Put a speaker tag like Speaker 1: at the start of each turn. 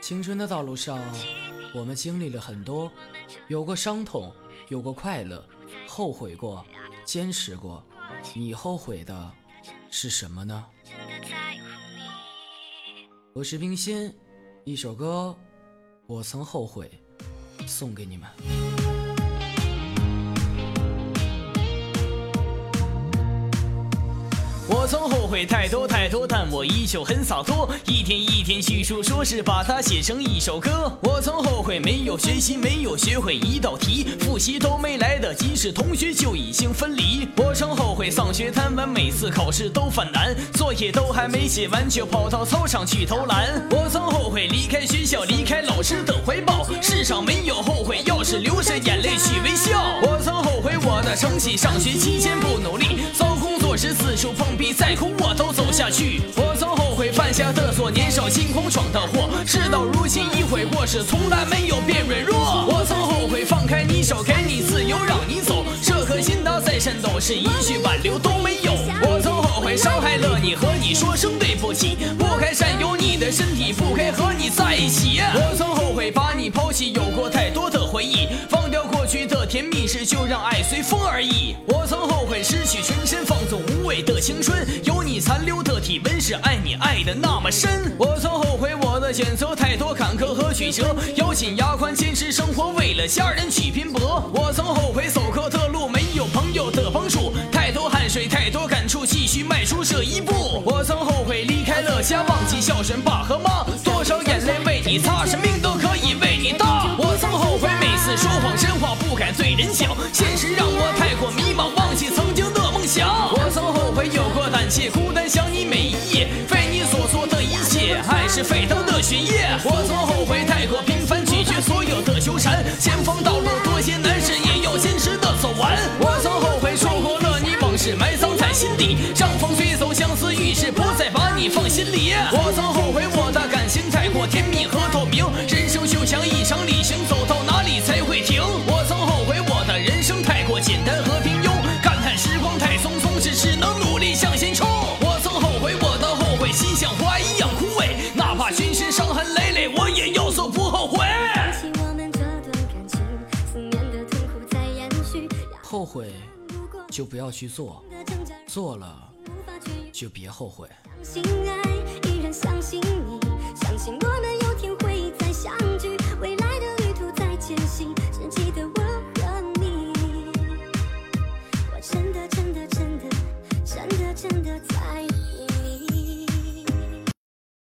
Speaker 1: 青春的道路上，我们经历了很多，有过伤痛，有过快乐，后悔过，坚持过。你后悔的是什么呢？我是冰心，一首歌，我曾后悔，送给你们。
Speaker 2: 我曾后悔太多太多，但我依旧很洒脱。一天一天叙述，说是把它写成一首歌。我曾后悔没有学习，没有学会一道题，复习都没来得及时，同学就已经分离。我曾后悔上学贪玩，每次考试都犯难，作业都还没写完就跑到操场去投篮。我曾后悔离开学校，离开老师的怀抱。世上没有后悔，要是流着眼泪去微笑。我曾后悔我的成绩，上学期间不努力，走下去。我曾后悔犯下的错，年少轻狂闯的祸。事到如今已悔过，是从来没有变软弱。我曾后悔放开你手，给你自由，让你走。这颗心它再颤抖，是一句挽留都没有。我曾后悔伤害了你，和你说声对不起。不该占有你的身体，不该和你在一起。我曾是，就让爱随风而已。我曾后悔失去全身，放纵无畏的青春。有你残留的体温，是爱你爱的那么深。我曾后悔我的选择太多坎坷和曲折，咬紧牙关坚持生活，为了家人去拼搏。我曾后悔走过的路没有朋友的帮助，太多汗水太多感触，继续迈出这一步。我曾后悔离开了家，忘记孝顺爸和妈，多少眼泪为你擦，生命现实让我太过迷茫，忘记曾经的梦想。我曾后悔有过胆怯，孤单想你每一夜，为你所做的一切，爱是沸腾的血液。我曾后悔太过平凡，拒绝所有的纠缠，前方道路多艰难，事也要坚持的走完。我曾后悔错过了你，往事埋葬在心底，让风吹走相思玉石，不再把你放心里。我曾后悔我的感情太过甜蜜和透明，人生就像一场旅行，走到哪里才会停？我后悔就不要去做。做了就别后悔。相信爱依然相信你相信我们有
Speaker 1: 天会再相聚未来的途再只记得
Speaker 3: 我和你。我真的真的真的真的真的在